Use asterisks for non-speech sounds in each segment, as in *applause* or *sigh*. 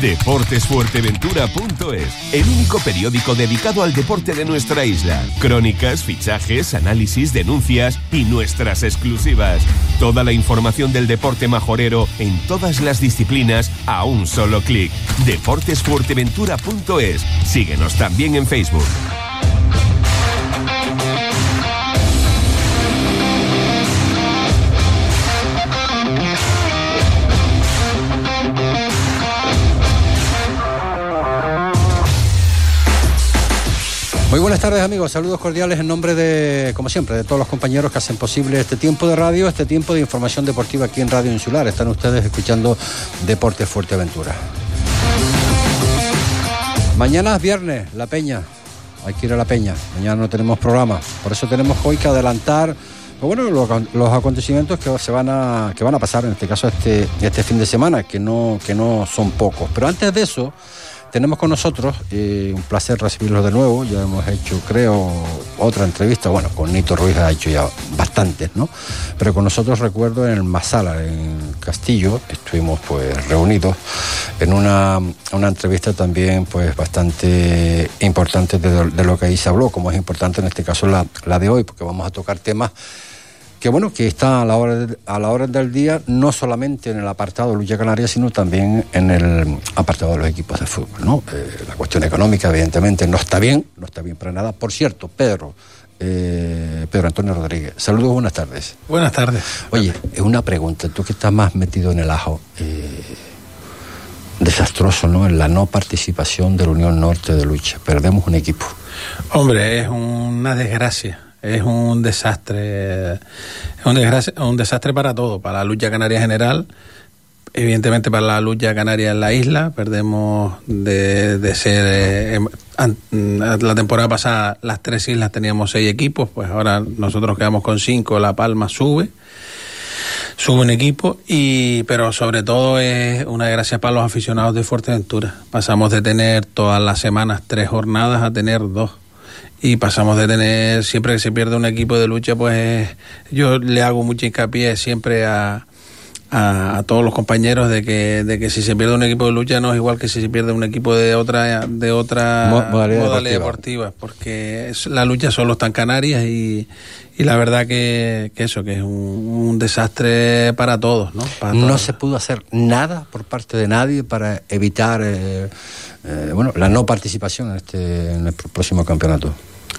Deportesfuerteventura.es, el único periódico dedicado al deporte de nuestra isla. Crónicas, fichajes, análisis, denuncias y nuestras exclusivas. Toda la información del deporte majorero en todas las disciplinas a un solo clic. Deportesfuerteventura.es. Síguenos también en Facebook. Muy buenas tardes amigos, saludos cordiales en nombre de, como siempre, de todos los compañeros que hacen posible este tiempo de radio, este tiempo de información deportiva aquí en Radio Insular. Están ustedes escuchando Deportes Fuerteventura. Mañana es viernes, La Peña. Hay que ir a La Peña. Mañana no tenemos programa. Por eso tenemos hoy que adelantar pues bueno, los, acontecimientos que se van a que van a pasar en este caso este este fin de semana, que no que no son pocos. Pero antes de eso, tenemos con nosotros, eh, un placer recibirlos de nuevo, ya hemos hecho, creo, otra entrevista, bueno, con Nito Ruiz ha hecho ya bastantes, ¿no? Pero con nosotros recuerdo en el Masala, en Castillo, estuvimos pues reunidos en una, entrevista también pues bastante importante de, lo que ahí se habló, como es importante en este caso la, la de hoy, porque vamos a tocar temas que bueno, que está a la hora a la hora del día, no solamente en el apartado de lucha canaria, sino también en el apartado de los equipos de fútbol, ¿no? Eh, la cuestión económica, evidentemente, no está bien, no está bien para nada. Por cierto, Pedro, eh, Pedro Antonio Rodríguez, saludos, buenas tardes. Buenas tardes. Oye, es una pregunta, tú que estás más metido en el ajo, eh, desastroso, ¿no? En la no participación de la Unión Norte de Lucha, perdemos un equipo. Hombre, es una desgracia es un desastre, es un desastre, para todo, para la lucha canaria general, evidentemente para la lucha canaria en la isla, perdemos de, ser, eh, em, la temporada pasada las tres islas teníamos seis equipos, pues ahora nosotros quedamos con cinco, La Palma sube sube un equipo y pero sobre todo es una desgracia para los aficionados de Fuerteventura. Pasamos de tener todas las semanas tres jornadas a tener dos y pasamos de tener, siempre que se pierde un equipo de lucha, pues yo le hago mucho hincapié siempre a, a, todos los compañeros de que, de que si se pierde un equipo de lucha no es igual que si se pierde un equipo de otra de otra modalidad, deportiva. porque la lucha solo está en Canarias y, y la verdad que, que, eso, que es un, desastre para todos. ¿no? no se pudo hacer nada por parte de nadie para evitar eh, eh, bueno, la no participación en, este, en el próximo campeonato.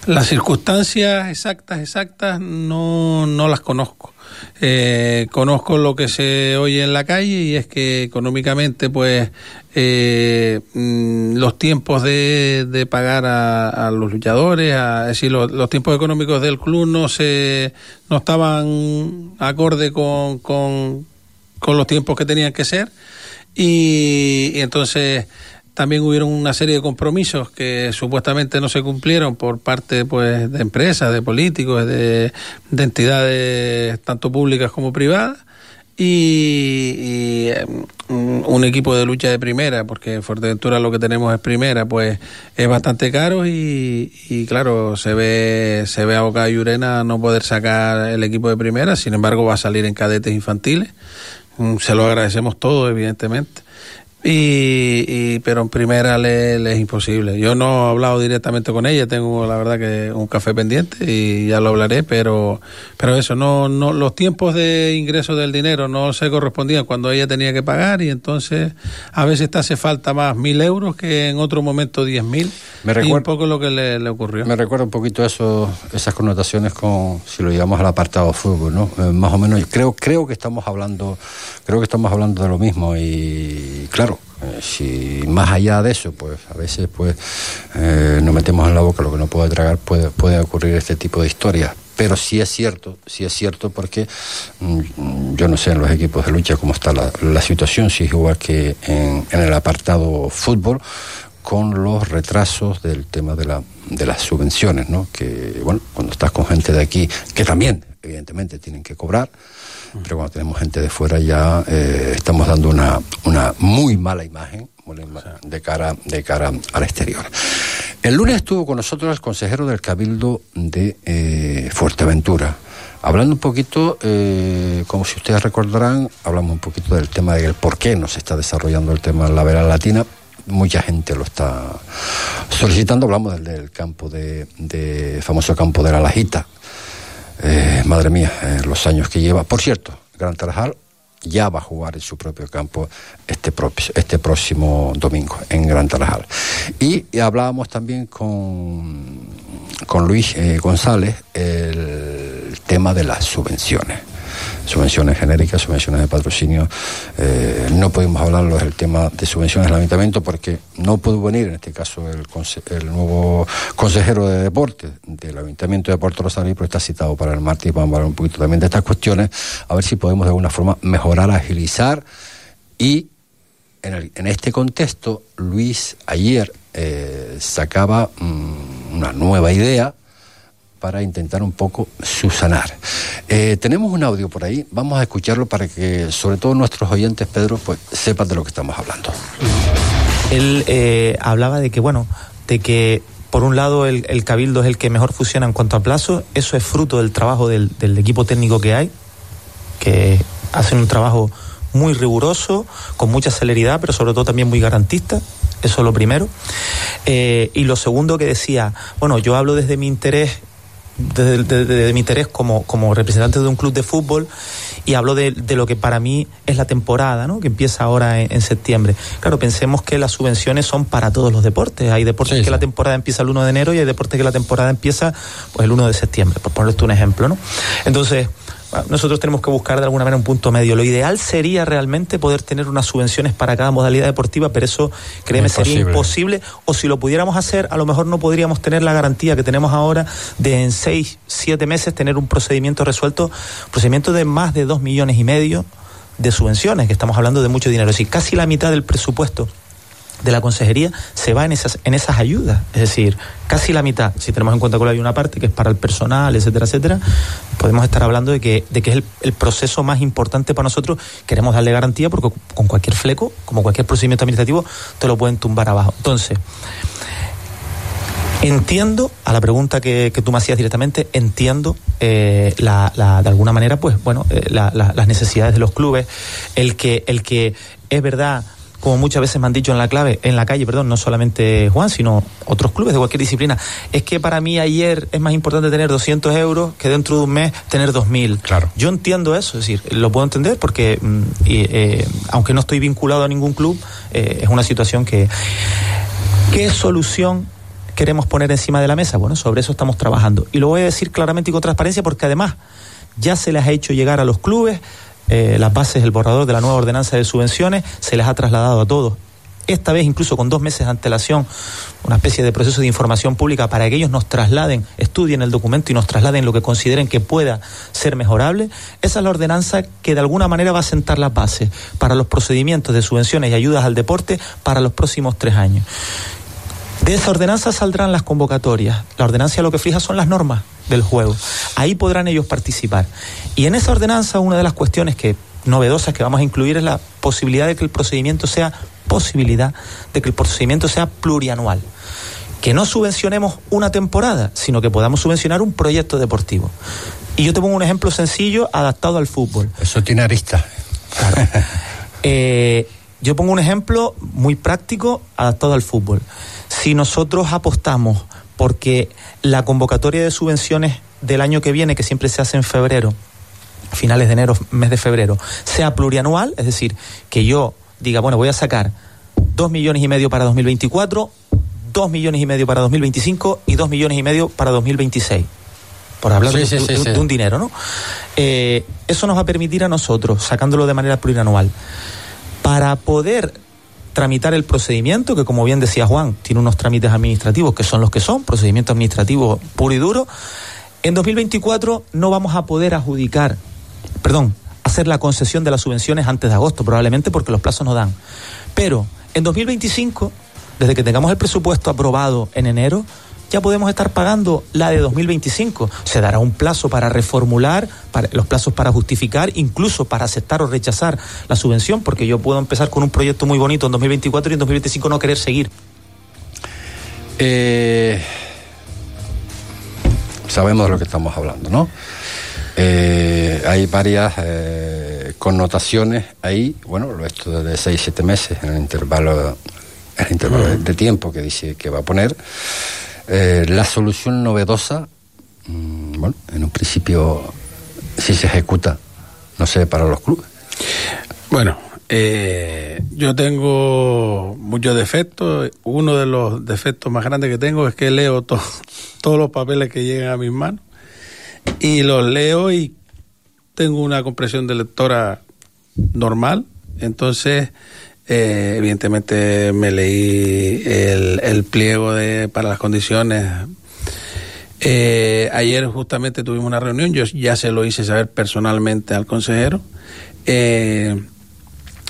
Las circunstancias exactas, exactas, no, no las conozco. Eh, conozco lo que se oye en la calle y es que económicamente, pues, eh, mm, los tiempos de, de pagar a, los luchadores, a, es decir, los, tiempos económicos del club no se no estaban acorde con, con los tiempos que tenían que ser y entonces también hubieron una serie de compromisos que supuestamente no se cumplieron por parte pues, de empresas, de políticos, de, entidades tanto públicas como privadas. Y, mm, un equipo de lucha de primera, porque en Fuerteventura lo que tenemos es primera, pues es bastante caro y, y claro, se ve, se ve a Boca y Urena no poder sacar el equipo de primera, sin embargo va a salir en cadetes infantiles, mm, se lo agradecemos todo, evidentemente y, pero en primera le, es imposible. Yo no he hablado directamente con ella, tengo la verdad que un café pendiente y ya lo hablaré, pero pero eso no no los tiempos de ingreso del dinero no se correspondían cuando ella tenía que pagar y entonces a veces te hace falta más mil euros que en otro momento diez mil. Me recuerda, un poco lo que le, ocurrió. Me recuerda un poquito eso, esas connotaciones con si lo llevamos al apartado fútbol, ¿no? Eh, más o menos creo creo que estamos hablando creo que estamos hablando de lo mismo y claro eh, si más allá de eso, pues a veces pues eh, nos metemos en la boca lo que no puede tragar, puede, puede ocurrir este tipo de historias. Pero sí es cierto, sí es cierto porque mm, yo no sé en los equipos de lucha cómo está la, situación, si es igual que en, el apartado fútbol, con los retrasos del tema de, la, de las subvenciones, ¿no? Que, bueno, cuando estás con gente de aquí, que también, evidentemente, tienen que cobrar, pero cuando tenemos gente de fuera ya eh, estamos dando una, una muy mala imagen de cara, de cara al exterior. El lunes estuvo con nosotros el consejero del Cabildo de eh, Fuerteventura, Hablando un poquito, eh, como si ustedes recordarán, hablamos un poquito del tema del por qué no se está desarrollando el tema de la vera latina. Mucha gente lo está solicitando. Hablamos del, del campo de, de famoso campo de la Lajita. Eh, madre mía, eh, los años que lleva. Por cierto, Gran Tarajal ya va a jugar en su propio campo este, este próximo domingo en Gran Tarajal. Y, y hablábamos también con, con Luis eh, González el tema de las subvenciones subvenciones genéricas, subvenciones de patrocinio. Eh, no podemos hablarlo del tema de subvenciones del ayuntamiento porque no pudo venir, en este caso, el, el nuevo consejero de deporte del ayuntamiento de Puerto Rosario, pero está citado para el martes y vamos a hablar un poquito también de estas cuestiones, a ver si podemos de alguna forma mejorar, agilizar y en, el, en este contexto, Luis ayer eh, sacaba mmm, una nueva idea para intentar un poco subsanar. Eh, tenemos un audio por ahí, vamos a escucharlo para que sobre todo nuestros oyentes, Pedro, pues sepan de lo que estamos hablando. Él eh, hablaba de que, bueno, de que por un lado el, cabildo es el que mejor funciona en cuanto a plazo, eso es fruto del trabajo del, del equipo técnico que hay, que hacen un trabajo muy riguroso, con mucha celeridad, pero sobre todo también muy garantista. Eso es lo primero. Eh, y lo segundo que decía, bueno, yo hablo desde mi interés desde, desde, desde, mi interés como, como representante de un club de fútbol y hablo de, de, lo que para mí es la temporada, ¿no? que empieza ahora en, en, septiembre. Claro, pensemos que las subvenciones son para todos los deportes. Hay deportes sí, que sí. la temporada empieza el 1 de enero y hay deportes que la temporada empieza pues, el 1 de septiembre, por ponerte un ejemplo. ¿no? Entonces, nosotros tenemos que buscar de alguna manera un punto medio. Lo ideal sería realmente poder tener unas subvenciones para cada modalidad deportiva, pero eso, créeme, imposible. sería imposible. O si lo pudiéramos hacer, a lo mejor no podríamos tener la garantía que tenemos ahora de en seis, siete meses tener un procedimiento resuelto, procedimiento de más de dos millones y medio de subvenciones, que estamos hablando de mucho dinero. Es decir, casi la mitad del presupuesto de la consejería se va en esas, en esas ayudas, es decir, casi la mitad, si tenemos en cuenta que hay una parte que es para el personal, etcétera, etcétera, podemos estar hablando de que, de que es el, proceso más importante para nosotros, queremos darle garantía porque con cualquier fleco, como cualquier procedimiento administrativo, te lo pueden tumbar abajo. Entonces, Entiendo, a la pregunta que, que, tú me hacías directamente, entiendo eh, la, la, de alguna manera, pues bueno, eh, la, las necesidades de los clubes, el que, el que es verdad, como muchas veces me han dicho en la clave, en la calle, perdón, no solamente Juan, sino otros clubes de cualquier disciplina, es que para mí ayer es más importante tener 200 euros que dentro de un mes tener 2.000. Claro. Yo entiendo eso, es decir, lo puedo entender porque, eh, aunque no estoy vinculado a ningún club, eh, es una situación que... ¿Qué solución queremos poner encima de la mesa? Bueno, sobre eso estamos trabajando. Y lo voy a decir claramente y con transparencia porque además ya se les ha hecho llegar a los clubes eh, las bases, el borrador de la nueva ordenanza de subvenciones, se les ha trasladado a todos. Esta vez incluso con dos meses de antelación, una especie de proceso de información pública para que ellos nos trasladen, estudien el documento y nos trasladen lo que consideren que pueda ser mejorable. Esa es la ordenanza que de alguna manera va a sentar las bases para los procedimientos de subvenciones y ayudas al deporte para los próximos tres años. De esa ordenanza saldrán las convocatorias. La ordenanza lo que fija son las normas del juego. Ahí podrán ellos participar. Y en esa ordenanza una de las cuestiones que novedosas que vamos a incluir es la posibilidad de que el procedimiento sea posibilidad de que el procedimiento sea plurianual. Que no subvencionemos una temporada, sino que podamos subvencionar un proyecto deportivo. Y yo te pongo un ejemplo sencillo adaptado al fútbol. Eso tiene arista. Claro. *laughs* eh, yo pongo un ejemplo muy práctico adaptado al fútbol. Si nosotros apostamos porque la convocatoria de subvenciones del año que viene, que siempre se hace en febrero, finales de enero, mes de febrero, sea plurianual, es decir, que yo diga, bueno, voy a sacar dos millones y medio para 2024, dos millones y medio para 2025 y dos millones y medio para 2026 por hablar sí, de, sí, de, sí, de, un dinero, ¿no? Eh, eso nos va a permitir a nosotros, sacándolo de manera plurianual, para poder tramitar el procedimiento, que como bien decía Juan, tiene unos trámites administrativos que son los que son, procedimiento administrativo puro y duro, en 2024 no vamos a poder adjudicar, perdón, hacer la concesión de las subvenciones antes de agosto, probablemente porque los plazos no dan. Pero en 2025, desde que tengamos el presupuesto aprobado en enero, ya podemos estar pagando la de 2025. Se dará un plazo para reformular, para, los plazos para justificar, incluso para aceptar o rechazar la subvención, porque yo puedo empezar con un proyecto muy bonito en 2024 y en 2025 no querer seguir. Eh, sabemos de lo que estamos hablando, ¿no? Eh, hay varias eh, connotaciones ahí, bueno, esto de 6-7 meses en el intervalo, el intervalo de tiempo que dice que va a poner. Eh, la solución novedosa, mm, bueno, en un principio, si se ejecuta, no sé, para los clubes. Bueno, eh, yo tengo muchos defectos. Uno de los defectos más grandes que tengo es que leo *laughs* todos los papeles que llegan a mis manos y los leo y tengo una compresión de lectora normal. Entonces, eh, evidentemente me leí el, pliego de, para las condiciones. Eh, ayer justamente tuvimos una reunión, yo ya se lo hice saber personalmente al consejero. Eh,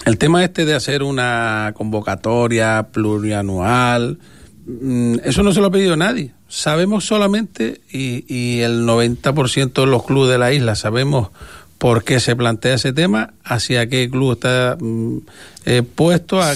el tema este de hacer una convocatoria plurianual, mm, eso no se lo ha pedido nadie. Sabemos solamente, y, y el 90% de los clubes de la isla sabemos por qué se plantea ese tema, hacia qué club está mm, eh, puesto. A,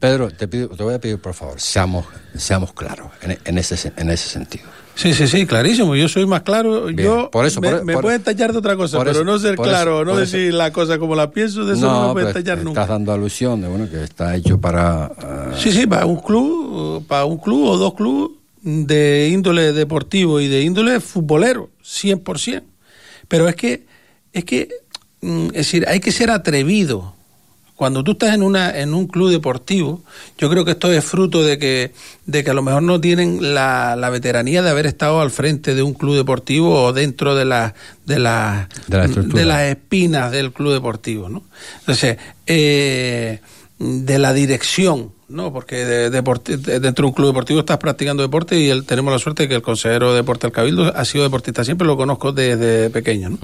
Pedro, te, pido, te voy a pedir por favor, seamos, seamos claros en, en, ese, en ese sentido. Sí, sí, sí, clarísimo. Yo soy más claro. yo por eso, me, me pueden tallar de otra cosa, pero no ser claro, no decir la cosa como la pienso, de eso no, me pueden tallar nunca. Estás dando alusión de bueno que está hecho para. Uh... Sí, sí, para un club, para un club o dos clubes de índole deportivo y de índole futbolero, 100%. Pero es que es que, mm, es decir, hay que ser atrevido. Cuando tú estás en, una, en un club deportivo, yo creo que esto es fruto de que, de que a lo mejor no tienen la, la veteranía de haber estado al frente de un club deportivo o dentro de, la, de, la, de, las espinas del club deportivo. ¿no? Entonces, eh, de la dirección no, porque de, dentro de un club deportivo estás practicando deporte y tenemos la suerte de que el consejero de deporte del Cabildo ha sido deportista, siempre lo conozco desde pequeño, ¿no?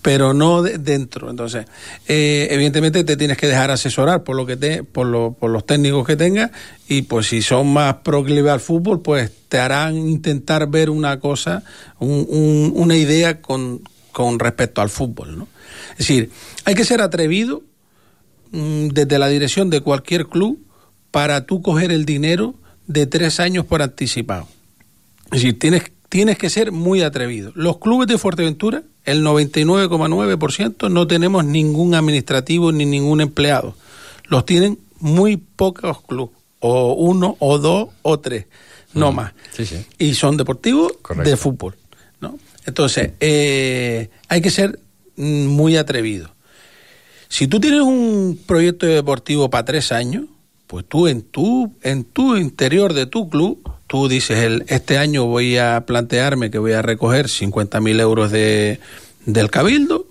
pero no dentro. Entonces, eh, evidentemente te tienes que dejar asesorar por lo que te, por, por los técnicos que tengas y pues si son más proclives al fútbol, pues te harán intentar ver una cosa, una idea con, con respecto al fútbol, ¿no? Es decir, hay que ser atrevido desde la dirección de cualquier club para tú coger el dinero de tres años por anticipado. Es decir, tienes, tienes que ser muy atrevido. Los clubes de Fuerteventura, el 99,9% no tenemos ningún administrativo ni ningún empleado. Los tienen muy pocos clubes, o uno, o dos, o tres, no más. Y son deportivos de fútbol. ¿no? Entonces, eh, hay que ser muy atrevido. Si tú tienes un proyecto deportivo para tres años, pues tú en tu, en tu interior de tu club, tú dices, el, este año voy a plantearme que voy a recoger 50 mil euros de, del cabildo,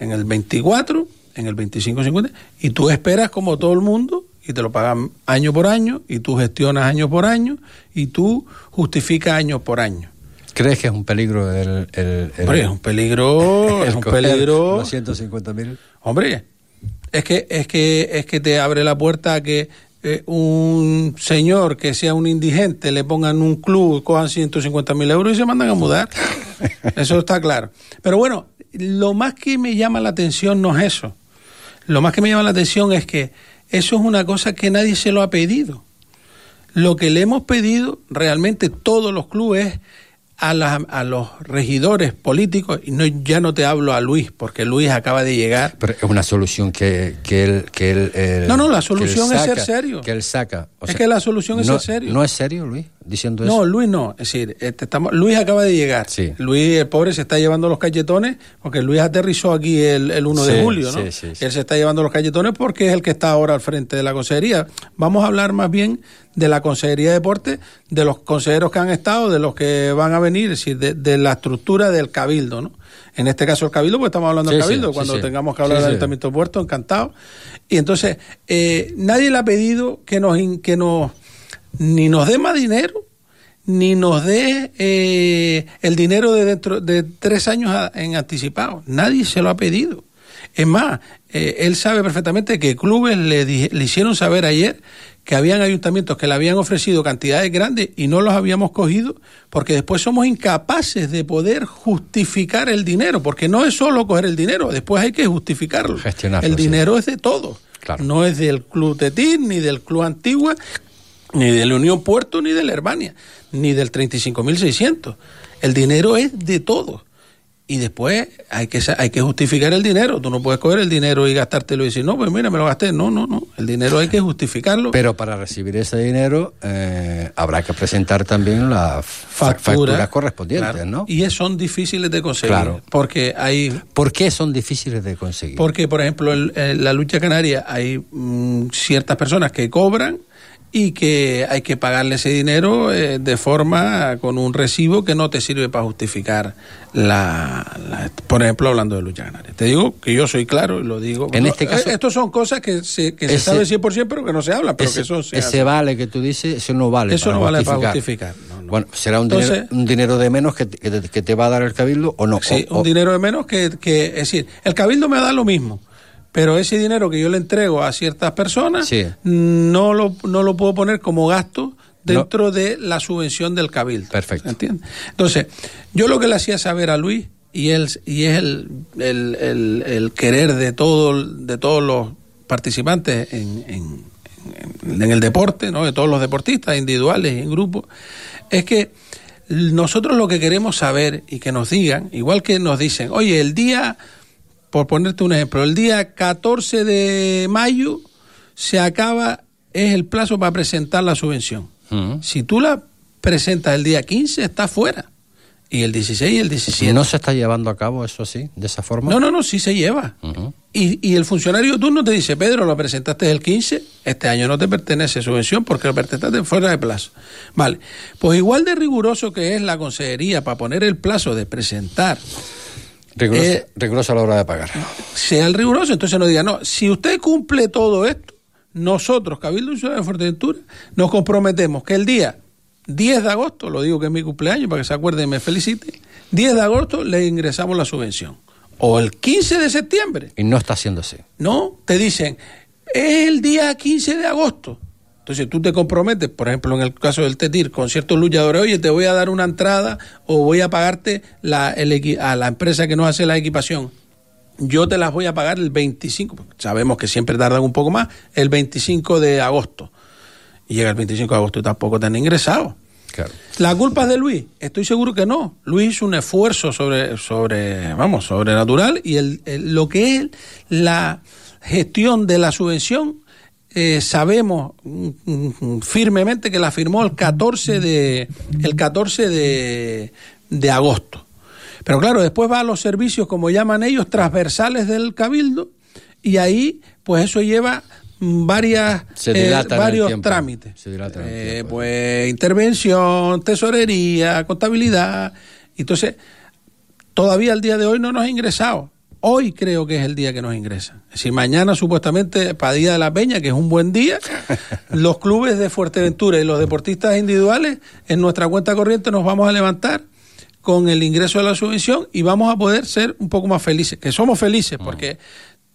en el 24, en el 25, 50, y tú esperas como todo el mundo y te lo pagan año por año y tú gestionas año por año y tú justificas año por año. ¿Crees que es un peligro el, el, Hombre, es un peligro, *laughs* es un peligro. Los 150 mil. Hombre, es que, es que, es que te abre la puerta a que eh, un señor que sea un indigente le pongan un club, cojan 150 mil euros y se mandan a mudar. *laughs* Eso está claro. Pero bueno, lo más que me llama la atención no es eso. Lo más que me llama la atención es que eso es una cosa que nadie se lo ha pedido. Lo que le hemos pedido realmente todos los clubes a, a los regidores políticos, y no, ya no te hablo a Luis, porque Luis acaba de llegar. Pero es una solución que, que, él, que él, No, no, la solución es ser serio. Que él saca. es que la solución es ser serio. ¿No es serio, Luis? Diciendo no, Luis no. Es decir, este, estamos, Luis acaba de llegar. Sí. Luis, el pobre, se está llevando los cachetones, porque Luis aterrizó aquí el, el 1 de julio, ¿no? Sí, él se está llevando los cachetones porque es el que está ahora al frente de la consejería. Vamos a hablar más bien de la Consejería de Deporte, de los consejeros que han estado, de los que van a venir, es decir, de, la estructura del cabildo, ¿no? En este caso el cabildo, porque estamos hablando del cabildo, cuando tengamos que hablar del Ayuntamiento de Puerto, encantado. Y entonces, eh, nadie le ha pedido que nos, que nos, ni nos dé más dinero, ni nos dé eh, el dinero de dentro de tres años en anticipado. Nadie se lo ha pedido. Es más, eh, él sabe perfectamente que clubes le, le hicieron saber ayer que habían ayuntamientos que le habían ofrecido cantidades grandes y no los habíamos cogido porque después somos incapaces de poder justificar el dinero, porque no es solo coger el dinero, después hay que justificarlo. el dinero es de todo, no es del Club Tetín, ni del Club Antigua, ni de la Unión Puerto, ni de la Herbania, ni del 35.600. El dinero es de todo. y después hay que hay que justificar el dinero. Tú no puedes coger el dinero y gastártelo y decir, no, pues mira, me lo gasté. No, no, no. El dinero hay que justificarlo. Pero para recibir ese dinero eh, habrá que presentar también las facturas correspondientes, ¿no? Y son difíciles de conseguir. Claro. Porque hay... ¿Por qué son difíciles de conseguir? Porque, por ejemplo, en la lucha canaria hay mm, ciertas personas que cobran y que hay que pagarle ese dinero eh, de forma con un recibo que no te sirve para justificar la, por ejemplo hablando de lucha canaria. Te digo que yo soy claro y lo digo. En este caso eh, estos son cosas que se, que se sabe 100% pero que no se habla pero ese, que eso ese vale que tú dices eso no vale eso no vale para justificar. bueno será un, dinero, un dinero de menos que te, que, te, va a dar el cabildo o no sí un dinero de menos que, que es decir el cabildo me da lo mismo pero ese dinero que yo le entrego a ciertas personas no, lo, no lo puedo poner como gasto dentro de la subvención del cabildo. Perfecto. ¿Entiendes? Entonces, yo lo que le hacía saber a Luis, y, él, y es el, el, querer de, todo, de todos los participantes en, en, en, el deporte, ¿no? de todos los deportistas individuales y en grupo, es que nosotros lo que queremos saber y que nos digan, igual que nos dicen, oye, el día por ponerte un ejemplo, el día 14 de mayo se acaba, es el plazo para presentar la subvención. Si tú la presentas el día 15, está fuera. Y el 16 y el 17. ¿No se está llevando a cabo eso así, de esa forma? No, no, no, sí se lleva. y, y, el funcionario tú no te dice, Pedro, lo presentaste el 15, este año no te pertenece subvención porque lo presentaste fuera de plazo. Vale, pues igual de riguroso que es la consejería para poner el plazo de presentar eh, riguroso, a la hora de pagar. Sea el riguroso, entonces no diga, no, si usted cumple todo esto, nosotros, Cabildo Ciudad de Fuerteventura, nos comprometemos que el día 10 de agosto, lo digo que es mi cumpleaños para que se acuerde y me felicite, 10 de agosto le ingresamos la subvención. O el 15 de septiembre. Y no está haciendo así. No, te dicen, es el día 15 de agosto. Entonces tú te comprometes, por ejemplo, en el caso del TETIR, con ciertos luchadores, oye, te voy a dar una entrada o voy a pagarte la, a la empresa que nos hace la equipación. Yo te las voy a pagar el 25, sabemos que siempre tardan un poco más, el 25 de agosto. Y llega el 25 de agosto y tampoco te han ingresado. Claro. ¿La culpa es de Luis? Estoy seguro que no. Luis hizo un esfuerzo sobre, sobre vamos, sobrenatural y el, lo que es la gestión de la subvención eh, sabemos mm, mm, firmemente que la firmó el 14 de, el 14 de, de agosto. Pero claro, después va a los servicios, como llaman ellos, transversales del cabildo, y ahí, pues eso lleva varias eh, varios trámites. Eh, pues intervención, tesorería, contabilidad. Entonces, todavía al día de hoy no nos ha ingresado. Hoy creo que es el día que nos ingresan. Si mañana supuestamente para Día de la Peña, que es un buen día, *laughs* los clubes de Fuerteventura y los deportistas individuales en nuestra cuenta corriente nos vamos a levantar con el ingreso de la subvención y vamos a poder ser un poco más felices, que somos felices, porque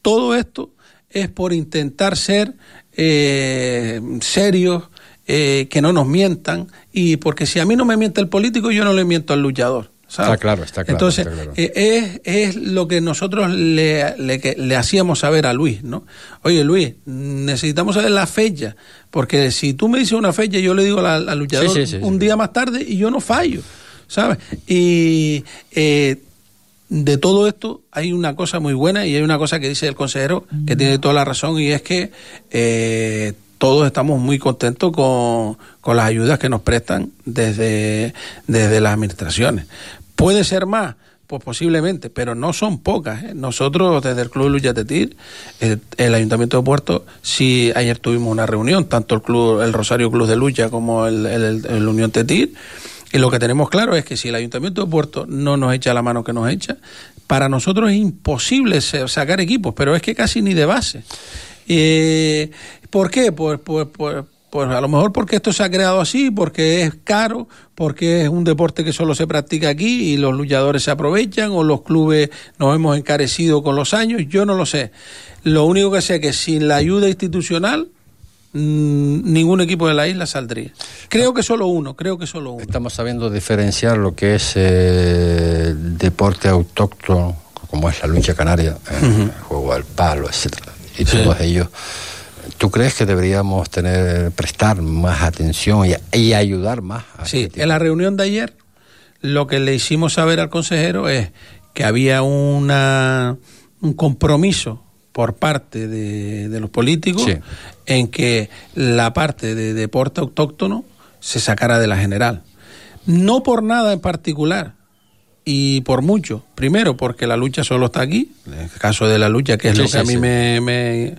todo esto es por intentar ser eh, serios, eh, que no nos mientan, y porque si a mí no me miente el político, yo no le miento al luchador. Está claro, está claro. Entonces, eh, Es, es, lo que nosotros le, le, hacíamos saber a Luis, ¿no? Oye, Luis, necesitamos saber la fecha, porque si tú me dices una fecha, yo le digo al, luchador un día más tarde y yo no fallo, ¿sabes? Y eh, de todo esto hay una cosa muy buena y hay una cosa que dice el consejero que tiene toda la razón y es que eh, todos estamos muy contentos con, con, las ayudas que nos prestan desde, desde las administraciones. ¿Puede ser más? Pues posiblemente, pero no son pocas. ¿eh? Nosotros desde el Club Lucha Tetir, el, el, Ayuntamiento de Puerto, sí ayer tuvimos una reunión, tanto el club, el Rosario Club de Lucha como el, el, Unión Tetir, y lo que tenemos claro es que si el Ayuntamiento de Puerto no nos echa la mano que nos echa, para nosotros es imposible sacar equipos, pero es que casi ni de base. Eh, ¿Por qué? Pues, pues, pues pues a lo mejor porque esto se ha creado así, porque es caro, porque es un deporte que solo se practica aquí y los luchadores se aprovechan o los clubes nos hemos encarecido con los años, yo no lo sé. Lo único que sé es que sin la ayuda institucional mm, ningún equipo de la isla saldría. Creo que solo uno, creo que solo uno. Estamos sabiendo diferenciar lo que es eh, deporte autóctono, como es la lucha canaria, el juego al palo, etcétera, y todos ellos ¿Tú crees que deberíamos tener prestar más atención y, ayudar más? sí, este en la reunión de ayer lo que le hicimos saber al consejero es que había una, un compromiso por parte de, de los políticos Sí. en que la parte de deporte autóctono se sacara de la general. No por nada en particular y por mucho. Primero, porque la lucha solo está aquí, en el caso de la lucha, que es Sí, lo que sí, a mí sí. me, me-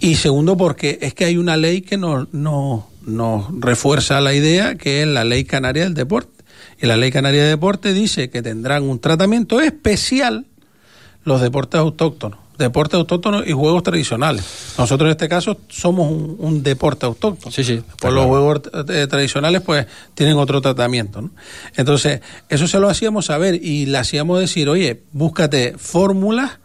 Y segundo, porque es que hay una ley que nos, nos, nos refuerza la idea, que es la Ley Canaria del Deporte. Y la Ley Canaria del Deporte dice que tendrán un tratamiento especial los deportes autóctonos, deportes autóctonos y juegos tradicionales. Nosotros en este caso somos un, un deporte autóctono. Sí, sí, Por los juegos eh, tradicionales pues tienen otro tratamiento. ¿no? Entonces, eso se lo hacíamos saber y le hacíamos decir, oye, búscate fórmulas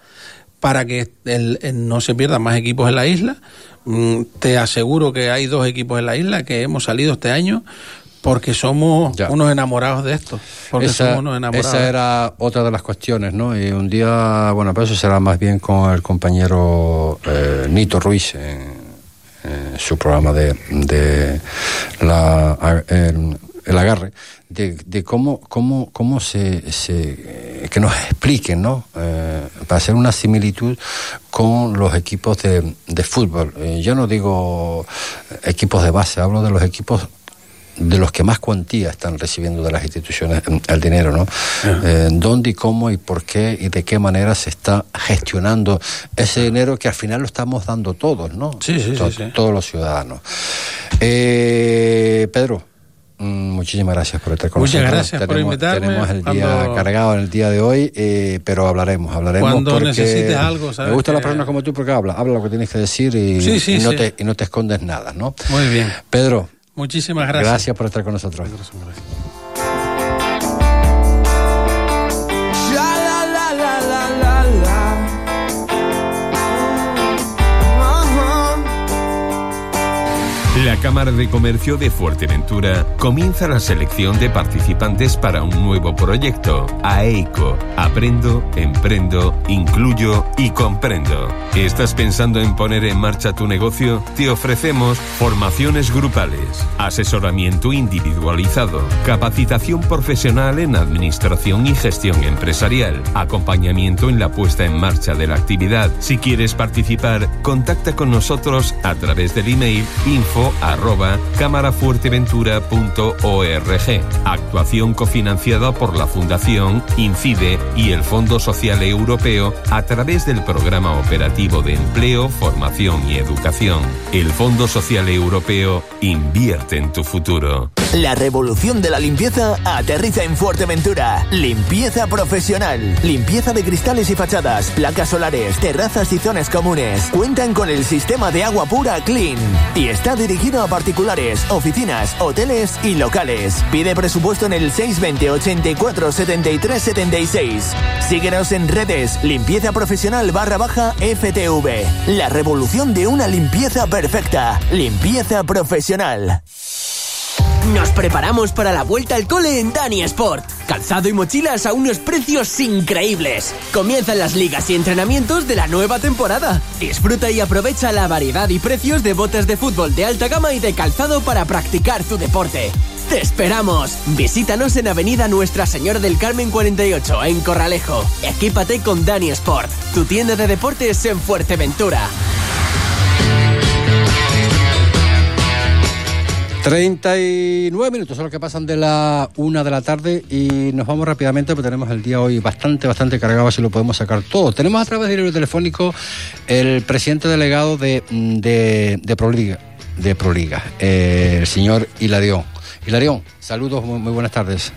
para que el- el- no se pierdan más equipos en la isla. Mm, te aseguro que hay dos equipos en la isla que hemos salido este año porque somos Ya. unos enamorados de esto. Porque esa, somos unos enamorados. esa era otra de las cuestiones, ¿no? Y un día, bueno, pero eso será más bien con el compañero eh, Nito Ruiz en, su programa de, de la, el, agarre, de, de cómo, cómo, cómo se, se- que nos expliquen, ¿no? Eh, para hacer una similitud con los equipos de, de fútbol. Eh, yo no digo equipos de base, hablo de los equipos de los que más cuantía están recibiendo de las instituciones mm, el dinero, ¿no? Eh, ¿Dónde y cómo y por qué y de qué manera se está gestionando ese dinero que al final lo estamos dando todos, ¿no? Sí, sí, sí, sí. Todos los ciudadanos. Eh, Pedro. Mm, Muchísimas gracias por estar con Muchas nosotros. gracias por tenemos, invitarme. Tenemos el día cargado en el día de hoy, eh, pero hablaremos, hablaremos. Cuando porque necesites algo, sabes Me gustan las personas como tú porque habla, habla lo que tienes que decir y, Sí, sí, y no, sí. Te, y no te escondes nada, ¿no? Muy bien. Pedro, Muchísimas gracias. gracias por estar con nosotros. Sha La Cámara de Comercio de Fuerteventura comienza la selección de participantes para un nuevo proyecto, AEICO. Aprendo, emprendo, incluyo y comprendo. ¿Estás pensando en poner en marcha tu negocio? Te ofrecemos formaciones grupales, asesoramiento individualizado, capacitación profesional en administración y gestión empresarial, acompañamiento en la puesta en marcha de la actividad. Si quieres participar, contacta con nosotros a través del email info arroba camarafuerteventura.org. Actuación cofinanciada por la Fundación Incide y el Fondo Social Europeo a través del Programa Operativo de Empleo, Formación y Educación. El Fondo Social Europeo invierte en tu futuro. La revolución de la limpieza aterriza en Fuerteventura. Limpieza profesional. Limpieza de cristales y fachadas, placas solares, terrazas y zonas comunes. Cuentan con el sistema de agua pura Clean. Y está dirigido a particulares, oficinas, hoteles y locales. Pide presupuesto en el 620 84 73 76. Síguenos en redes Limpieza Profesional barra baja FTV. La revolución de una limpieza perfecta. Limpieza profesional. Nos preparamos para la vuelta al cole en Dani Sport. Calzado y mochilas a unos precios increíbles. Comienzan las ligas y entrenamientos de la nueva temporada. Disfruta y aprovecha la variedad y precios de botas de fútbol de alta gama y de calzado para practicar tu deporte. ¡Te esperamos! Visítanos en Avenida Nuestra Señora del Carmen 48, en Corralejo. Equípate con Dani Sport, tu tienda de deportes en Fuerteventura. 39 minutos son los que pasan de la una de la tarde y nos vamos rápidamente porque tenemos el día hoy bastante, bastante cargado, así lo podemos sacar todo. Tenemos a través del libro telefónico el presidente delegado de, de, de Proliga, de Proliga eh, el señor Hilarión. Hilarión, saludos, muy, muy buenas tardes.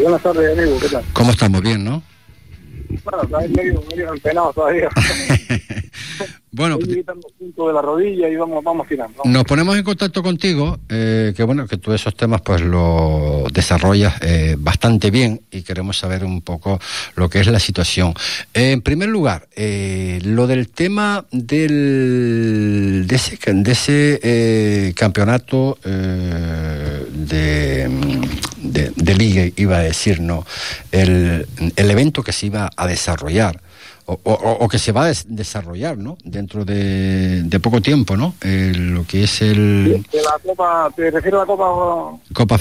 Buenas tardes, amigo, ¿qué tal? ¿Cómo estamos? Bien, ¿no? Bueno, está medio, medio empenado todavía. *laughs* Bueno, punto de la rodilla y vamos, vamos tirando. Nos ponemos en contacto contigo, eh, que bueno, que tú esos temas pues lo desarrollas eh, bastante bien y queremos saber un poco lo que es la situación. Eh, en primer lugar, lo del tema del, de ese, de ese campeonato de, de, de liga, iba a decir, ¿no? El, el evento que se iba a desarrollar. o, o- o que se va a des- desarrollar, ¿no? Dentro de, de poco tiempo, ¿no? Lo que es el la Copa, ¿te refieres a la Copa? Copa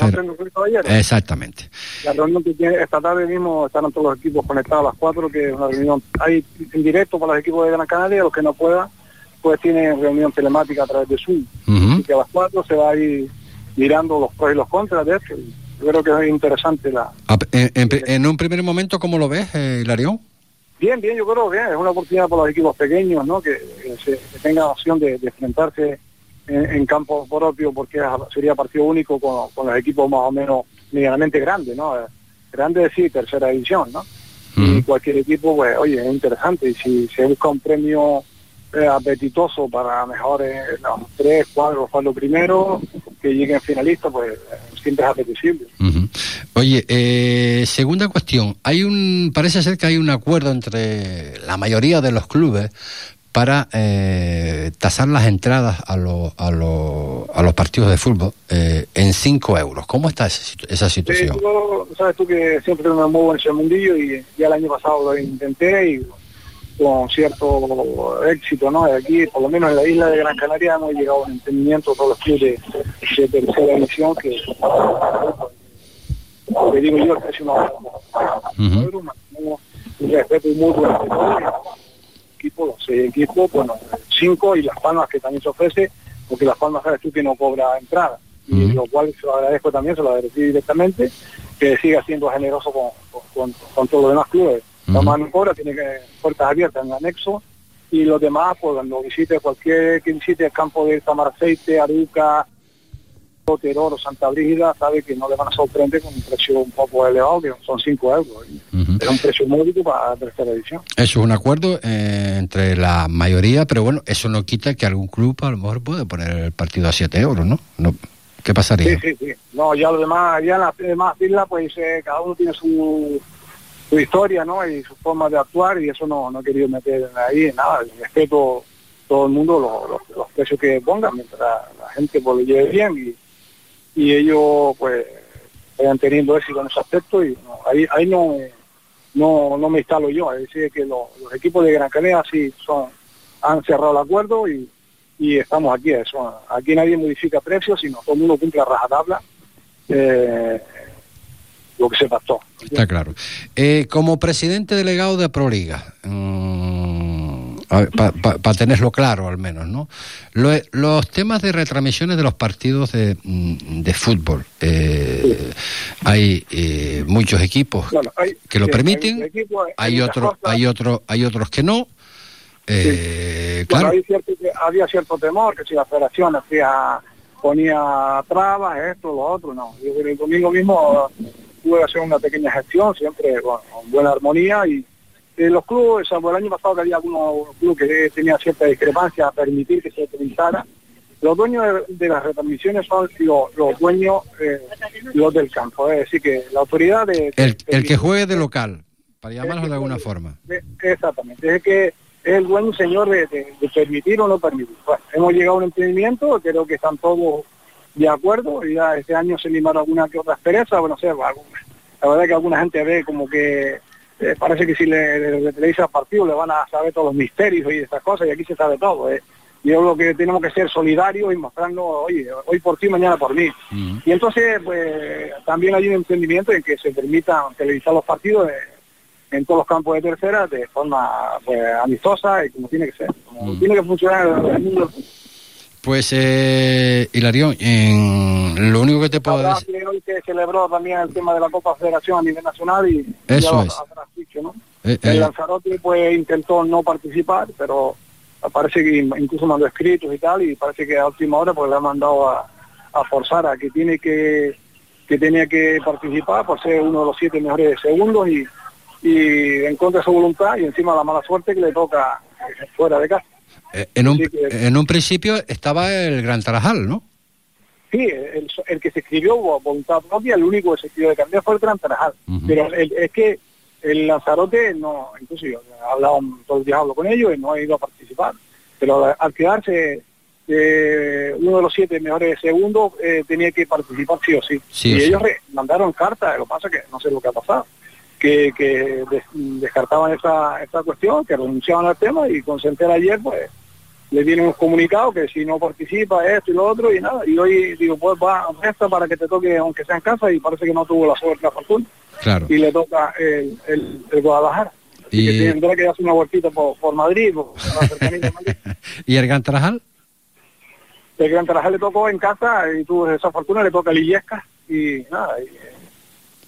ayer? Exactamente. La reunión que tiene esta tarde mismo estarán todos los equipos conectados a las 4, que es una reunión hay en directo para los equipos de Gran Canaria, los que no puedan, pues tienen reunión telemática a través de Zoom. Ujú. Así que a las 4 se va a ir mirando los pros y los contras de esto. Yo creo que es interesante la... A- En, en pri- en un primer momento, ¿cómo lo ves, eh, Hilarión? Bien, bien, yo creo bien, es una oportunidad para los equipos pequeños, ¿no? Que, que se, que tengan opción de, de enfrentarse en, en campo propio, porque sería partido único con, con los equipos más o menos medianamente grandes, ¿no? Grande sí, tercera división, ¿no? Y cualquier equipo, pues, oye, es interesante. Y si se busca un premio eh, apetitoso para mejores, los tres, cuatro, cuatro primeros, que lleguen finalistas, pues siempre es apetecible. Ujú. Oye, eh, segunda cuestión. Hay un, parece ser que hay un acuerdo entre la mayoría de los clubes para eh, tasar las entradas a, los a, los a los partidos de fútbol eh, en 5 euros. ¿Cómo está esa, esa Sí, situación? yo, sabes tú que siempre me muevo en ese mundillo y ya el año pasado lo intenté y con cierto éxito, ¿no? Aquí, por lo menos en la isla de Gran Canaria, hemos llegado a un entendimiento todos los clubes de, de tercera división que, que digo yo, que es una Ujú. un respeto mutuo entre todos. Equipo, los seis equipos, bueno, cinco y Las Palmas que también se ofrece, porque Las Palmas sabes tú que no cobra entrada, y lo cual se lo agradezco también, se lo agradecí directamente, que siga siendo generoso con, con, con todos los demás clubes. La Ujú. mano cobra, tiene que, puertas abiertas en el anexo, y los demás, pues cuando visite cualquier que visite el campo de Tamaraceite, Aruca, Teroro, Santa Brígida, sabe que no le van a sorprender con un precio un poco elevado, que son 5 euros. Ujú. Es un precio módico para la tercera edición. Eso es un acuerdo eh, entre la mayoría, pero bueno, eso no quita que algún club a lo mejor puede poner el partido a 7 euros, ¿no? no ¿Qué pasaría? Sí, sí, sí. No, ya lo demás, ya en las demás islas, pues eh, cada uno tiene su, su historia, ¿no? Y su forma de actuar y eso no, no he querido meter ahí nada. Respeto todo el mundo los, los- precios que pongan mientras la gente pues, lo lleve bien y, y ellos pues vayan teniendo éxito en ese aspecto y ahí, ahí no, no, no me instalo yo. Es decir, que los, los equipos de Gran Canaria sí son, han cerrado el acuerdo y, y estamos aquí. Eso, aquí nadie modifica precios, sino todo el mundo cumple a rajatabla eh, lo que se pactó. Está claro. Eh, como presidente delegado de Proliga, mm, para tenerlo claro al menos, ¿no? Lo- los temas de retransmisiones de los partidos de, mm, de fútbol. eh, Hay eh, muchos equipos Bueno, hay- que lo sí, permiten, hay otros, hay otros, hay otros que no. Claro. cierto había cierto temor que si la federación hacía, ponía trabas, esto, lo otro, no. Yo el domingo mismo pude hacer una pequeña gestión, siempre con buena armonía y eh, los clubes, salvo el año pasado que había algunos clubes que tenían cierta discrepancia a permitir que se utilizara, los dueños de, de las retransmisiones son los, los dueños, eh, los del campo, es decir, que la autoridad de... El, el que juegue de local, para llamarlo de alguna forma. de- exactamente, es que es el buen señor de permitir o no permitir. Bueno, hemos llegado a un entendimiento, creo que están todos de acuerdo, y ya este año se limaron alguna que otra aspereza, bueno, sé, algo- la verdad que alguna gente ve como que eh, parece que si le, le, le televisa al partido le van a saber todos los misterios y estas cosas, y aquí se sabe todo. eh. Yo creo que tenemos que ser solidarios y mostrarnos, oye, hoy por ti, mañana por mí. Y entonces, pues, también hay un entendimiento en que se permitan televisar los partidos eh, en todos los campos de tercera de forma pues, amistosa y como tiene que ser. Como tiene que funcionar el mundo. Pues, eh, Hilarión, en- lo único que te puedo Habrá decir... que hoy se celebró también el tema de la Copa Federación a nivel nacional y Eso ya es. habrás dicho, ¿no? Eh, El eh, Lanzarote pues intentó no participar, pero parece que incluso mandó escritos y tal, y parece que a última hora pues le ha mandado a, a forzar a que tiene que que tenía que participar por ser uno de los siete mejores segundos y, y en contra de su voluntad y encima la mala suerte que le toca fuera de casa. Eh, en, un, en un principio estaba el Gran Tarajal, ¿no? Sí, el, el que se escribió voluntad propia, el único que se escribió de cambiar fue el Gran Tarajal. Pero el- es que el Lanzarote, no, incluso yo he hablado todo el día hablo con ellos y no he ido a participar. Pero al- quedarse eh, uno de los siete mejores segundos, eh, tenía que participar sí o sí. Sí y o ellos mandaron carta, lo que pasa que no sé lo que ha pasado, que, que des- descartaban esa, esa cuestión, que renunciaban al tema y con Center ayer pues le vienen unos comunicados que si no participa esto y lo otro y nada. Y hoy digo, pues va, resta para que te toque aunque sea en casa y parece que no tuvo la suerte, la fortuna Claro. y le toca el, el, el Guadalajara. Así Y- que tendrá que darse una vueltita por, por Madrid, por la de Madrid. *laughs* ¿Y el Gran Tarajal? El Gran Tarajal le tocó en casa y tuvo esa fortuna, le toca a Lillesca y nada, y,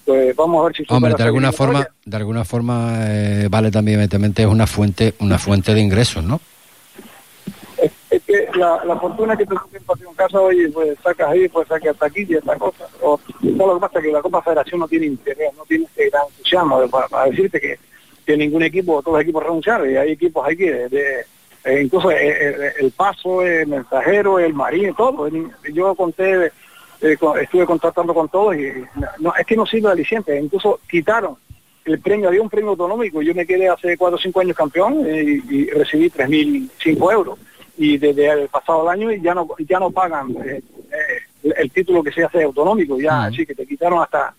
pues vamos a ver si Hombre, de alguna forma, de alguna forma eh, vale también evidentemente es una fuente, una fuente de ingresos, ¿no? Es, que la, la fortuna que te en casa, oye, pues sacas ahí, pues sacas hasta aquí y esta cosa. O, todo lo que pasa es que la Copa Federación no tiene interés, no tiene este gran entusiasmo para, decirte que, que ningún equipo, todos los equipos renunciaron y hay equipos ahí que de, de- eh, incluso el, el- el Paso, el Mensajero, el Marín, todo. Yo conté, eh, con- estuve contratando con todos y no, es que no sirve aliciente, incluso quitaron el premio, había un premio autonómico, yo me quedé hace cuatro o cinco años campeón eh, y, y recibí 3.005 euros y desde el pasado año ya no ya no pagan eh, eh, el, el título que se hace autonómico, ya así que te quitaron hasta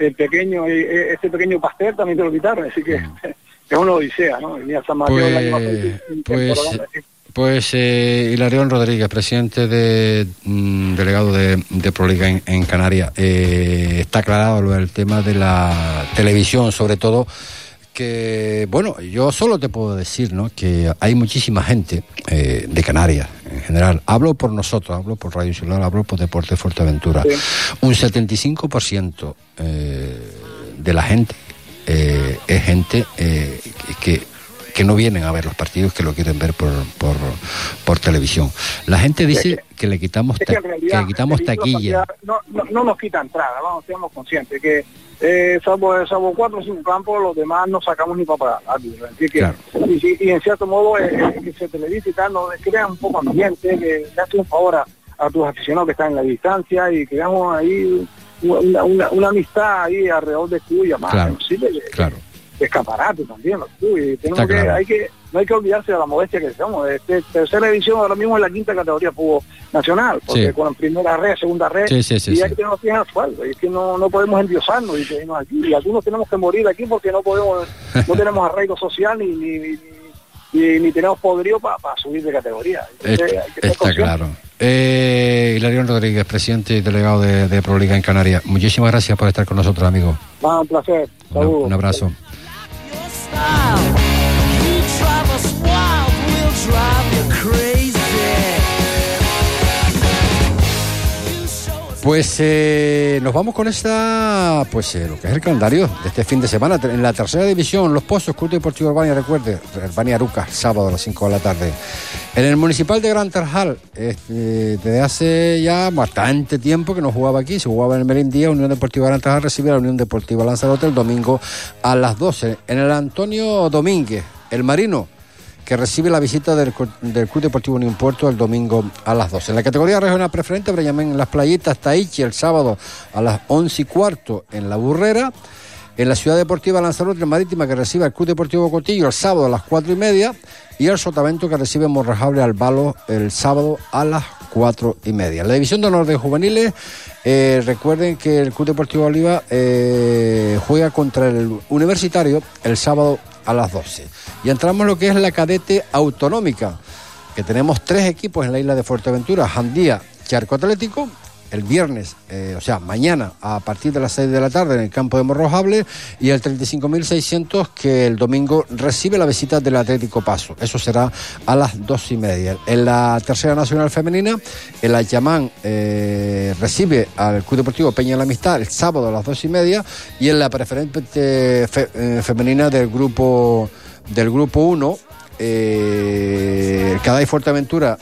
el pequeño, eh, este pequeño pastel también te lo quitaron, así que *laughs* es una odisea, ¿no? Y San Mateo el año pasado, Pues, un pues, pues eh, Hilarión Rodríguez, presidente de mm, delegado de, de Proliga en, en Canarias, eh, está aclarado del tema de la televisión, sobre todo que, bueno, yo solo te puedo decir, ¿no? Que hay muchísima gente eh, de Canarias en general. Hablo por nosotros, hablo por Radio Insular, hablo por Deporte Fuerteventura. Un 75% eh, de la gente eh, es gente eh, que, que no vienen a ver los partidos, que lo quieren ver por, por, por televisión. La gente dice que le quitamos, que realidad le quitamos taquilla. No, no, no nos quita entrada, vamos, seamos conscientes que eh, salvo, salvo cuatro o cinco campos, los demás no sacamos ni para pagar árbitro. Así que, Claro. y, en cierto modo eh, eh, que se televisa y tal, nos crea un poco ambiente, que le un favor a, a tus aficionados que están en la distancia y creamos ahí una, una, una amistad ahí alrededor de tú y además Claro, Claro. Escaparate también los clubes. Y tenemos Está que, claro. hay que, no hay que olvidarse de la modestia que somos. Este, tercera división ahora mismo es la quinta categoría fútbol nacional, porque Sí. con primera red, segunda red, Sí, sí, sí, y hay que tener los pies en el suelo, y es que no, no podemos endiosarnos y quedarnos aquí. Y algunos tenemos que morir aquí porque no podemos, no tenemos arraigo social ni, ni, ni, ni- ni tenemos poderío para subir de categoría. Entonces, Está, hay que ser está claro. Eh, Hilarión Rodríguez, presidente y delegado de, de Proliga en Canarias. Muchísimas gracias por estar con nosotros, amigo. Ah, un placer. Un, Saludos. un abrazo. style. Pues eh, nos vamos con esta, pues eh, lo que es el calendario de este fin de semana. En la tercera división, Los Pozos, Club Deportivo Urbania, recuerde, Urbania Aruca, sábado a las 5 de la tarde. En el Municipal de Gran Tarjal, este, desde hace ya bastante tiempo que no jugaba aquí, se jugaba en el Merindía, Unión Deportiva Gran Tarjal recibe a la Unión Deportiva Lanzarote el domingo a las 12. En el Antonio Domínguez, el Marino, que recibe la visita del, del Club Deportivo Unión Puerto el domingo a las 12. En la categoría regional preferente, Breñamén en las playitas, Taichi el sábado a las 11 y cuarto en la Burrera. En la Ciudad Deportiva Lanzarote Marítima, que recibe al Club Deportivo Cotillo el sábado a las 4 y media. Y el Sotavento, que recibe Morrajable al Balo el sábado a las 4 y media. La División de Honor de Juveniles, eh, recuerden que el Club Deportivo Oliva eh, juega contra el Universitario el sábado a las 12. Y entramos en lo que es la cadete autonómica, que tenemos tres equipos en la isla de Fuerteventura, Jandía, Charco Atlético, el viernes, eh, o sea, mañana a partir de las 6 de la tarde en el campo de Morrojable y el 35.600 que el domingo recibe la visita del Atlético Paso. Eso será a las dos y media. En la tercera nacional femenina, el Ayamán eh, recibe al Club Deportivo Peña la Amistad el sábado a las dos y media y en la preferente fe- eh, femenina del grupo del grupo 1 eh, Caday Fuerteventura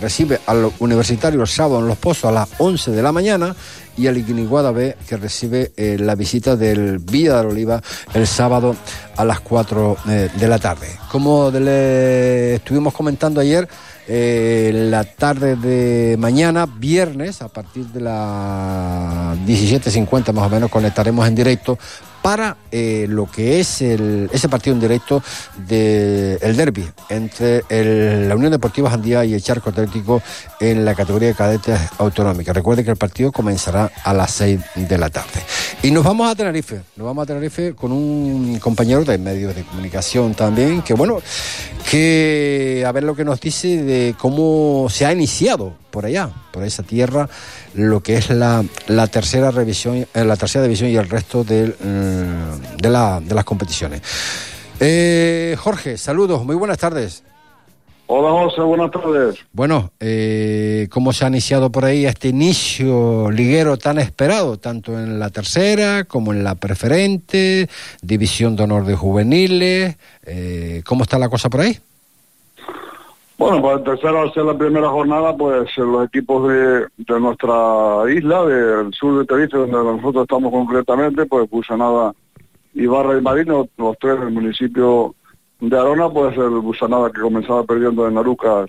recibe al Universitario el sábado en Los Pozos a las 11 de la mañana y el Iquiniguada B que recibe eh, la visita del Villa de la Oliva el sábado a las 4 eh, de la tarde. Como le estuvimos comentando ayer, eh, la tarde de mañana, viernes, a partir de las 17.50 más o menos, conectaremos en directo para eh, lo que es el, ese partido en directo del el derby entre la Unión Deportiva Jandía y el Charco Atlético en la categoría de cadetes autonómica. Recuerde que el partido comenzará a las 6 de la tarde. Y nos vamos a Tenerife, nos vamos a Tenerife con un compañero de medios de comunicación también, que bueno, que a ver lo que nos dice de cómo se ha iniciado por allá, por esa tierra, lo que es la, la tercera revisión, eh, la tercera división y el resto mm, de, de las competiciones. Eh, Jorge, saludos, muy buenas tardes. Hola José, buenas tardes. Bueno, eh, ¿cómo se ha iniciado por ahí este inicio liguero tan esperado, tanto en la tercera como en la preferente, división de honor de juveniles? Eh, ¿Cómo está la cosa por ahí? Bueno, para el tercero, al ser la primera jornada, pues los equipos de, de nuestra isla, del sur de Tenerife, donde nosotros estamos concretamente, pues Busanada, Ibarra y Marino, los tres del municipio de Arona, pues el Busanada que comenzaba perdiendo en Arucas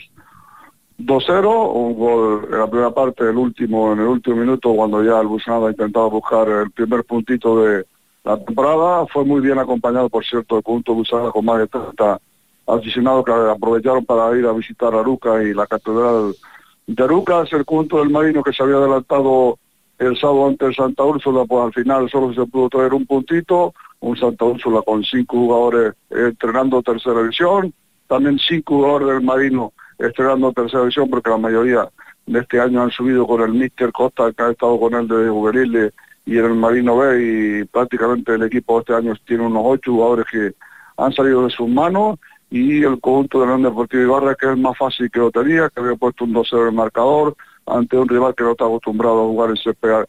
2-0, un gol en la primera parte, el último, en el último minuto, cuando ya el Busanada intentaba buscar el primer puntito de la temporada, fue muy bien acompañado, por cierto, el conjunto Busanada con más de 30 aficionados que aprovecharon para ir a visitar Aruca y la catedral de Arucas, el conjunto del Marino que se había adelantado el sábado ante el Santa Úrsula, pues al final solo se pudo traer un puntito, un Santa Úrsula con cinco jugadores eh, entrenando tercera división, también cinco jugadores del Marino estrenando tercera división porque la mayoría de este año han subido con el Mister Costa que ha estado con él desde juveniles y en el Marino B y prácticamente el equipo este año tiene unos ocho jugadores que han salido de sus manos y el conjunto de la Unión Deportiva Ibarra que es más fácil que lo tenía, que había puesto un 2-0 en el marcador ante un rival que no está acostumbrado a jugar en césped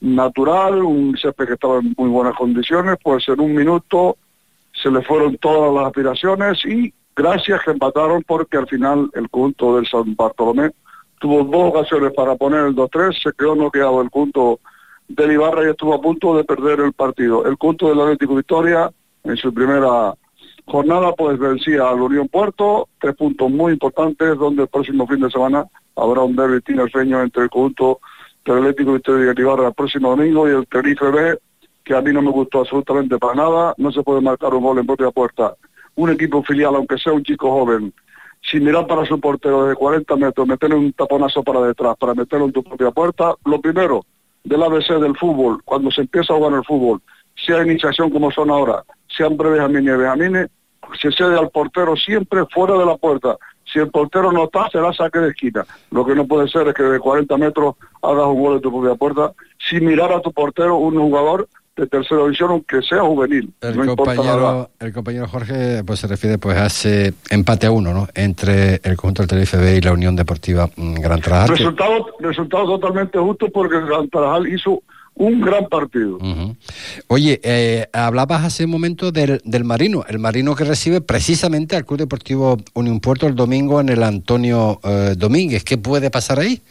natural, un césped que estaba en muy buenas condiciones, pues en un minuto se le fueron todas las aspiraciones y gracias que empataron porque al final el conjunto del San Bartolomé tuvo dos ocasiones para poner el 2-3, se quedó noqueado el conjunto del Ibarra y estuvo a punto de perder el partido. El conjunto del Atlético Victoria en su primera jornada pues vencía al Unión Puerto, tres puntos muy importantes donde el próximo fin de semana habrá un derbi tinerfeño entre el conjunto del Atlético Victoria y Ibarra el próximo domingo y el Tenerife B que a mí no me gustó absolutamente para nada, no se puede marcar un gol en propia puerta. Un equipo filial, aunque sea un chico joven, sin mirar para su portero de 40 metros, meterle un taponazo para detrás, para meterlo en tu propia puerta, lo primero del ABC del fútbol, cuando se empieza a jugar el fútbol, sea iniciación como son ahora, sean breves y benjamines, se cede al portero siempre fuera de la puerta. Si el portero no está, será saque de esquina. Lo que no puede ser es que de 40 metros hagas un gol en tu propia puerta sin mirar a tu portero un jugador de tercera división, aunque sea juvenil. El no compañero, el compañero Jorge pues se refiere pues a ese empate a uno, ¿no? Entre el conjunto del Tenerife B y la Unión Deportiva mm, Gran Trabajal. que- Resultado, resultado totalmente justo porque Gran Tarajal hizo un gran partido. Oye, eh, hablabas hace un momento del, del Marino, el Marino que recibe precisamente al Club Deportivo Unión Puerto el domingo en el Antonio eh, Domínguez. ¿Qué puede pasar ahí?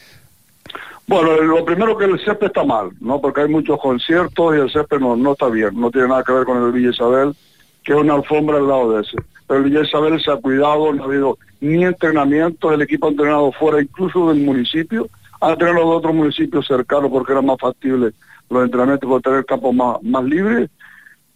Bueno, lo primero que el césped está mal, ¿no? Porque hay muchos conciertos y el césped no, no está bien, no tiene nada que ver con el Villa Isabel, que es una alfombra al lado de ese. Pero el Villa Isabel se ha cuidado, no ha habido ni entrenamiento, el equipo ha entrenado fuera incluso del municipio, ha entrenado de otros municipios cercanos porque era más factible los entrenamientos por tener campos más, más libres.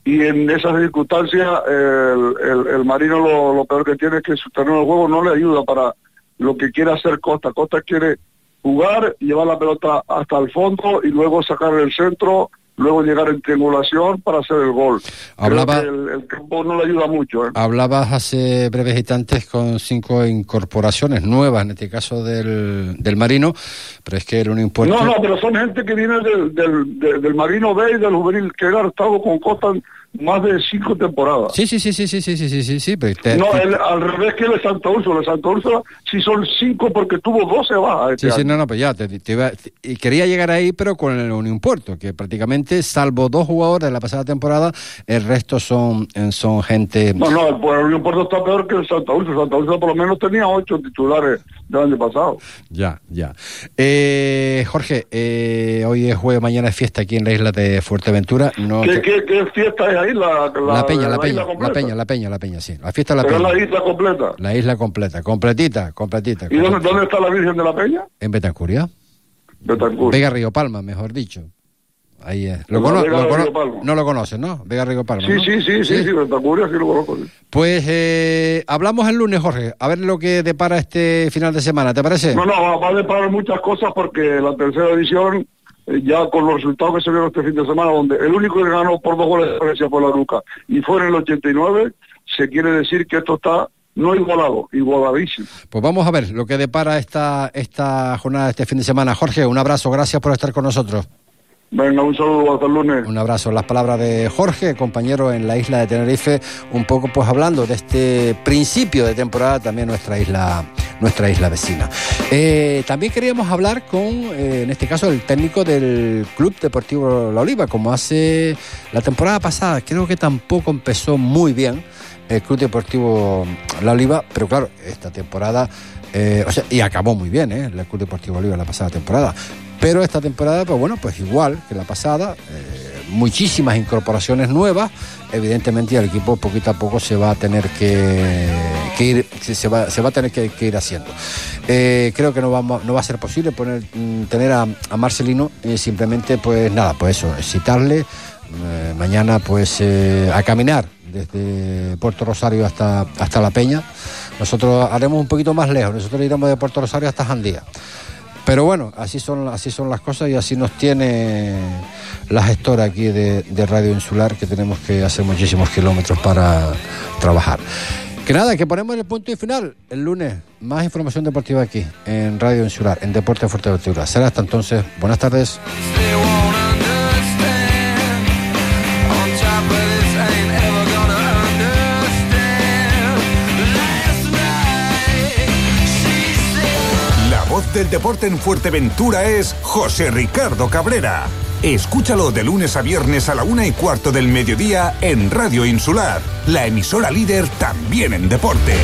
Y en esas circunstancias el, el- el Marino lo, lo peor que tiene es que su terreno de juego no le ayuda para lo que quiere hacer Costa. Costa quiere jugar, llevar la pelota hasta el fondo y luego sacar el centro, luego llegar en triangulación para hacer el gol. Hablaba- Creo que el, el campo no le ayuda mucho. ¿eh? Hablabas hace breves instantes con cinco incorporaciones nuevas, en este caso del, del Marino, pero es que el Unión Puerto... No, no, pero son gente que viene del, del, del- del Marino B y del Juvenil, que ha estado con Costa más de cinco temporadas. Sí, sí, sí, sí, sí, sí, sí, sí, sí, sí, pero te- No, te- el- al revés que el de Santa Úrsula. El Santa Úrsula sí son cinco porque tuvo 12 bajas. este Sí, sí, año. no, no, pues ya, te, te iba- y quería llegar ahí, pero con el Unión Puerto, que prácticamente, salvo dos jugadores de la pasada temporada, el resto son, eh, son gente... No, no, pues, el Unión Puerto está peor que el Santa Úrsula. Santa Úrsula por lo menos tenía ocho titulares del año pasado. Ya, ya. Eh, Jorge, eh, hoy es jueves, mañana es fiesta aquí en la isla de Fuerteventura. No ¿Qué, te- qué, qué fiesta es ahí? La, La Peña, la isla Peña, la completa? Peña, la Peña, la Peña, sí. La fiesta de la Pero Peña. la isla completa. La isla completa, completita, completita. ¿Y dónde, completita. dónde está la Virgen de la Peña? En Betancuria. Betancourt. Vega Río Palma, mejor dicho. Ahí es. Lo la cono- lo cono- no lo conoces, ¿no? Vega Río Palma. Sí, ¿no? sí, sí, sí, sí, Ventacuria sí lo conozco. sí. Pues eh, hablamos el lunes, Jorge. A ver lo que depara este final de semana, ¿te parece? No, no, va, a deparar muchas cosas porque la tercera edición, ya con los resultados que se vieron este fin de semana, donde el único que ganó por dos goles de diferencia fue la Luca, y fue en el 89, se quiere decir que esto está no igualado, igualadísimo. Pues vamos a ver lo que depara esta, esta jornada, este fin de semana. Jorge, un abrazo, gracias por estar con nosotros. Venga, un saludo, hasta el lunes. Un abrazo. Las palabras de Jorge, compañero en la isla de Tenerife, un poco pues hablando de este principio de temporada, también nuestra isla, nuestra isla vecina. Eh, también queríamos hablar con, eh, en este caso, el técnico del Club Deportivo La Oliva, como hace la temporada pasada, creo que tampoco empezó muy bien el Club Deportivo La Oliva, pero claro, esta temporada, eh, o sea, y acabó muy bien, ¿eh? El Club Deportivo Oliva la pasada temporada. Pero esta temporada, pues bueno, pues igual que la pasada, eh, muchísimas incorporaciones nuevas. Evidentemente el equipo poquito a poco se va a tener que, ir, se va, va a tener que, ir haciendo. Eh, creo que no, vamos, no va a ser posible mm, tener a, Marcelino eh, simplemente, pues nada, pues eso, citarle mañana pues a caminar desde Puerto Rosario hasta, hasta La Peña. Nosotros haremos un poquito más lejos, nosotros iremos de Puerto Rosario hasta Jandía. Pero bueno, así son, así son las cosas y así nos tiene la gestora aquí de, Radio Insular, que tenemos que hacer muchísimos kilómetros para trabajar. Que nada, que ponemos el punto y final el lunes. Más información deportiva aquí en Radio Insular, en Deporte Fuerteventura. Será hasta entonces. Buenas tardes. Del deporte en Fuerteventura es José Ricardo Cabrera. Escúchalo de lunes a viernes a la una y cuarto del mediodía en Radio Insular, la emisora líder también en deporte.